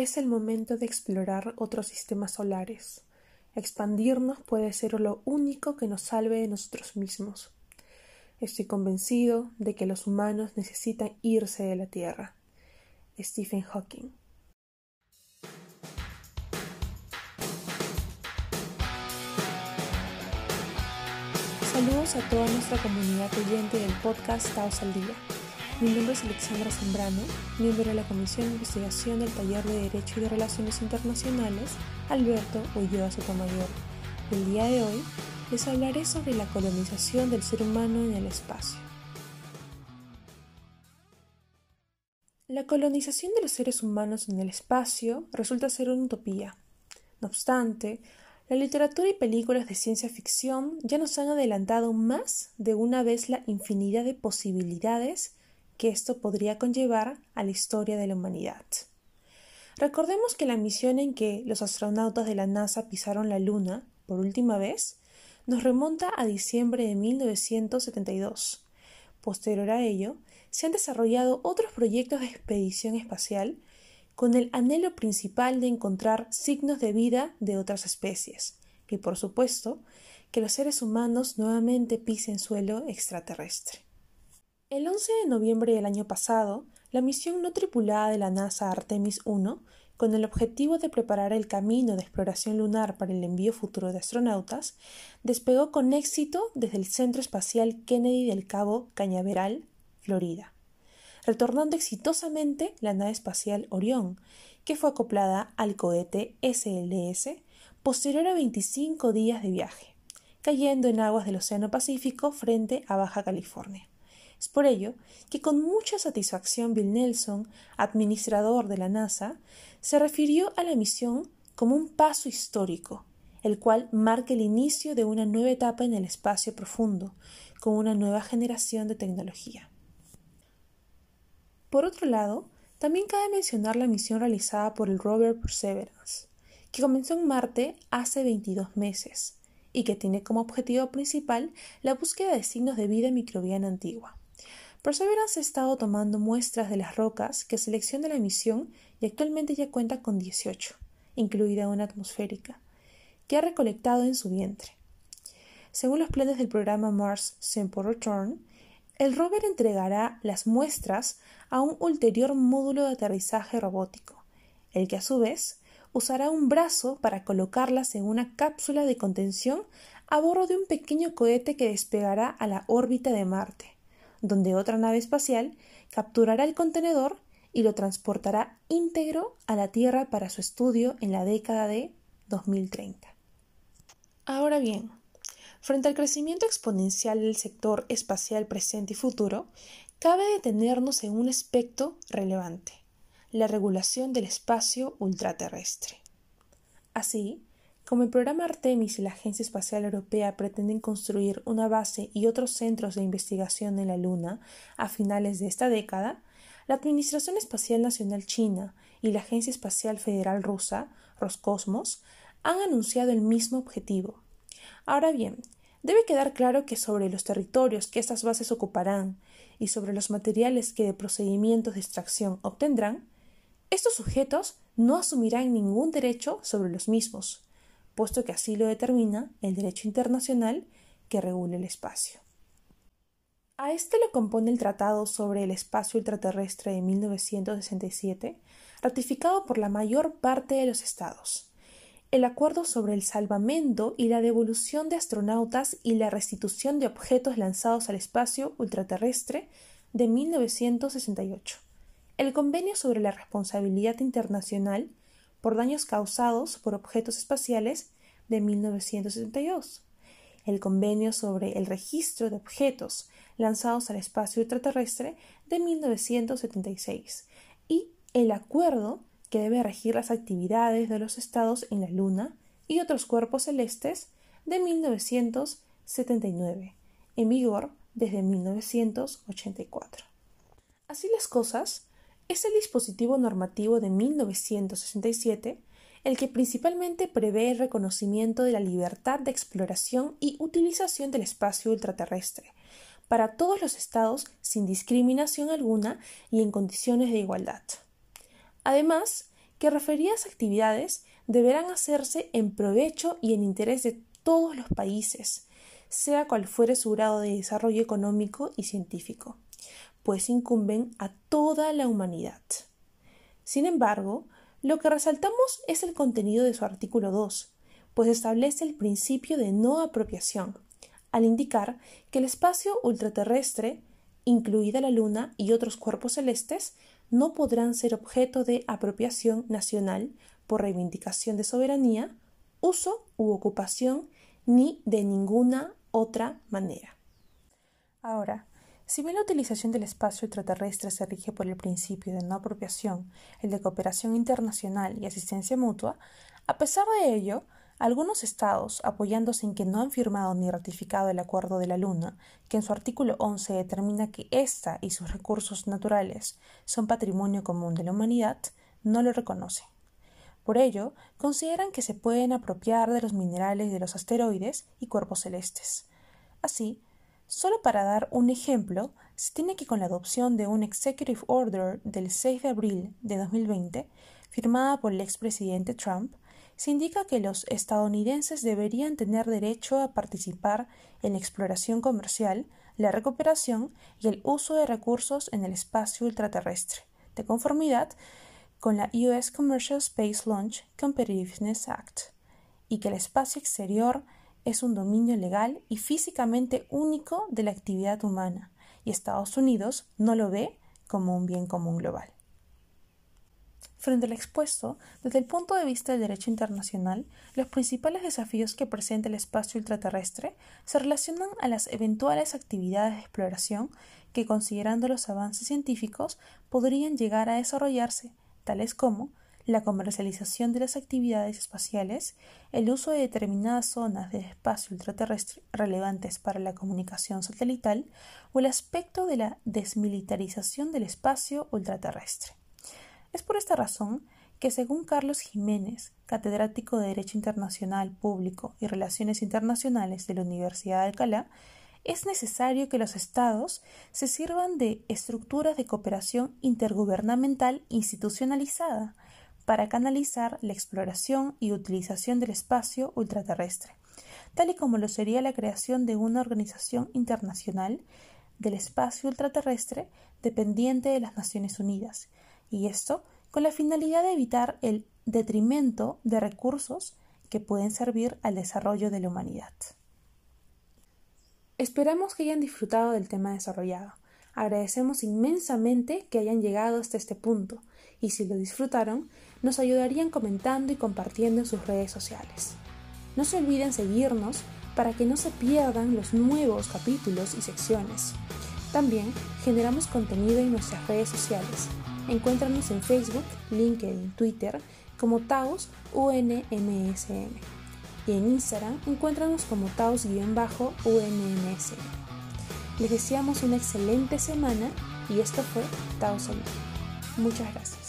Es el momento de explorar otros sistemas solares. Expandirnos puede ser lo único que nos salve de nosotros mismos. Estoy convencido de que los humanos necesitan irse de la Tierra. Stephen Hawking. Saludos a toda nuestra comunidad oyente del podcast Taos al Día. Mi nombre es Alexandra Zambrano, miembro de la Comisión de Investigación del Taller de Derecho y de Relaciones Internacionales Alberto Ulloa Sotomayor. El día de hoy les hablaré sobre la colonización del ser humano en el espacio. La colonización de los seres humanos en el espacio resulta ser una utopía. No obstante, la literatura y películas de ciencia ficción ya nos han adelantado más de una vez la infinidad de posibilidades que esto podría conllevar a la historia de la humanidad. Recordemos que la misión en que los astronautas de la NASA pisaron la Luna por última vez nos remonta a diciembre de 1972. Posterior a ello, se han desarrollado otros proyectos de expedición espacial con el anhelo principal de encontrar signos de vida de otras especies, y por supuesto, que los seres humanos nuevamente pisen suelo extraterrestre. El 11 de noviembre del año pasado, la misión no tripulada de la NASA Artemis 1, con el objetivo de preparar el camino de exploración lunar para el envío futuro de astronautas, despegó con éxito desde el Centro Espacial Kennedy del Cabo Cañaveral, Florida, retornando exitosamente la nave espacial Orión, que fue acoplada al cohete SLS posterior a 25 días de viaje, cayendo en aguas del Océano Pacífico frente a Baja California. Es por ello que con mucha satisfacción Bill Nelson, administrador de la NASA, se refirió a la misión como un paso histórico, el cual marca el inicio de una nueva etapa en el espacio profundo, con una nueva generación de tecnología. Por otro lado, también cabe mencionar la misión realizada por el rover Perseverance, que comenzó en Marte hace 22 meses y que tiene como objetivo principal la búsqueda de signos de vida microbiana antigua. Perseverance ha estado tomando muestras de las rocas que selecciona la misión y actualmente ya cuenta con 18, incluida una atmosférica, que ha recolectado en su vientre. Según los planes del programa Mars Sample Return, el rover entregará las muestras a un ulterior módulo de aterrizaje robótico, el que a su vez usará un brazo para colocarlas en una cápsula de contención a bordo de un pequeño cohete que despegará a la órbita de Marte donde otra nave espacial capturará el contenedor y lo transportará íntegro a la Tierra para su estudio en la década de 2030. Ahora bien, frente al crecimiento exponencial del sector espacial presente y futuro, cabe detenernos en un aspecto relevante, la regulación del espacio ultraterrestre. Así, como el programa Artemis y la Agencia Espacial Europea pretenden construir una base y otros centros de investigación en la Luna a finales de esta década, la Administración Espacial Nacional China y la Agencia Espacial Federal Rusa, Roscosmos, han anunciado el mismo objetivo. Ahora bien, debe quedar claro que sobre los territorios que estas bases ocuparán y sobre los materiales que de procedimientos de extracción obtendrán, estos sujetos no asumirán ningún derecho sobre los mismos, puesto que así lo determina el derecho internacional que regula el espacio. A este lo compone el Tratado sobre el Espacio Ultraterrestre de 1967, ratificado por la mayor parte de los Estados, el Acuerdo sobre el Salvamento y la Devolución de Astronautas y la Restitución de Objetos Lanzados al Espacio Ultraterrestre de 1968, el Convenio sobre la Responsabilidad Internacional por daños causados por objetos espaciales de 1972, el Convenio sobre el Registro de Objetos lanzados al espacio extraterrestre de 1976 y el acuerdo que debe regir las actividades de los estados en la Luna y otros cuerpos celestes de 1979, en vigor desde 1984. Así las cosas, es el dispositivo normativo de 1967 el que principalmente prevé el reconocimiento de la libertad de exploración y utilización del espacio ultraterrestre para todos los estados sin discriminación alguna y en condiciones de igualdad. Además, que referidas actividades deberán hacerse en provecho y en interés de todos los países, sea cual fuere su grado de desarrollo económico y científico, pues incumben a toda la humanidad. Sin embargo, lo que resaltamos es el contenido de su artículo 2, pues establece el principio de no apropiación, al indicar que el espacio ultraterrestre, incluida la Luna y otros cuerpos celestes, no podrán ser objeto de apropiación nacional por reivindicación de soberanía, uso u ocupación, ni de ninguna otra manera. Ahora, si bien la utilización del espacio extraterrestre se rige por el principio de no apropiación, el de cooperación internacional y asistencia mutua, a pesar de ello, algunos estados, apoyándose en que no han firmado ni ratificado el Acuerdo de la Luna, que en su artículo 11 determina que ésta y sus recursos naturales son patrimonio común de la humanidad, no lo reconocen. Por ello, consideran que se pueden apropiar de los minerales de los asteroides y cuerpos celestes. Así, solo para dar un ejemplo, se tiene que con la adopción de un Executive Order del 6 de abril de 2020, firmada por el expresidente Trump, se indica que los estadounidenses deberían tener derecho a participar en la exploración comercial, la recuperación y el uso de recursos en el espacio ultraterrestre, de conformidad con la US Commercial Space Launch Competitiveness Act, y que el espacio exterior es un dominio legal y físicamente único de la actividad humana, y Estados Unidos no lo ve como un bien común global. Frente al expuesto, desde el punto de vista del derecho internacional, los principales desafíos que presenta el espacio ultraterrestre se relacionan a las eventuales actividades de exploración que, considerando los avances científicos, podrían llegar a desarrollarse, tales como la comercialización de las actividades espaciales, el uso de determinadas zonas del espacio ultraterrestre relevantes para la comunicación satelital o el aspecto de la desmilitarización del espacio ultraterrestre. Es por esta razón que, según Carlos Jiménez, catedrático de Derecho Internacional Público y Relaciones Internacionales de la Universidad de Alcalá, es necesario que los Estados se sirvan de estructuras de cooperación intergubernamental institucionalizada para canalizar la exploración y utilización del espacio ultraterrestre, tal y como lo sería la creación de una organización internacional del espacio ultraterrestre dependiente de las Naciones Unidas, y esto con la finalidad de evitar el detrimento de recursos que pueden servir al desarrollo de la humanidad. Esperamos que hayan disfrutado del tema desarrollado. Agradecemos inmensamente que hayan llegado hasta este punto y si lo disfrutaron, nos ayudarían comentando y compartiendo en sus redes sociales. No se olviden seguirnos para que no se pierdan los nuevos capítulos y secciones. También generamos contenido en nuestras redes sociales Encuéntranos en Facebook, LinkedIn, Twitter como Taos UNMSM y en Instagram encuéntranos como Taos-UNMSM. Les deseamos una excelente semana y esto fue Taos Muchas gracias.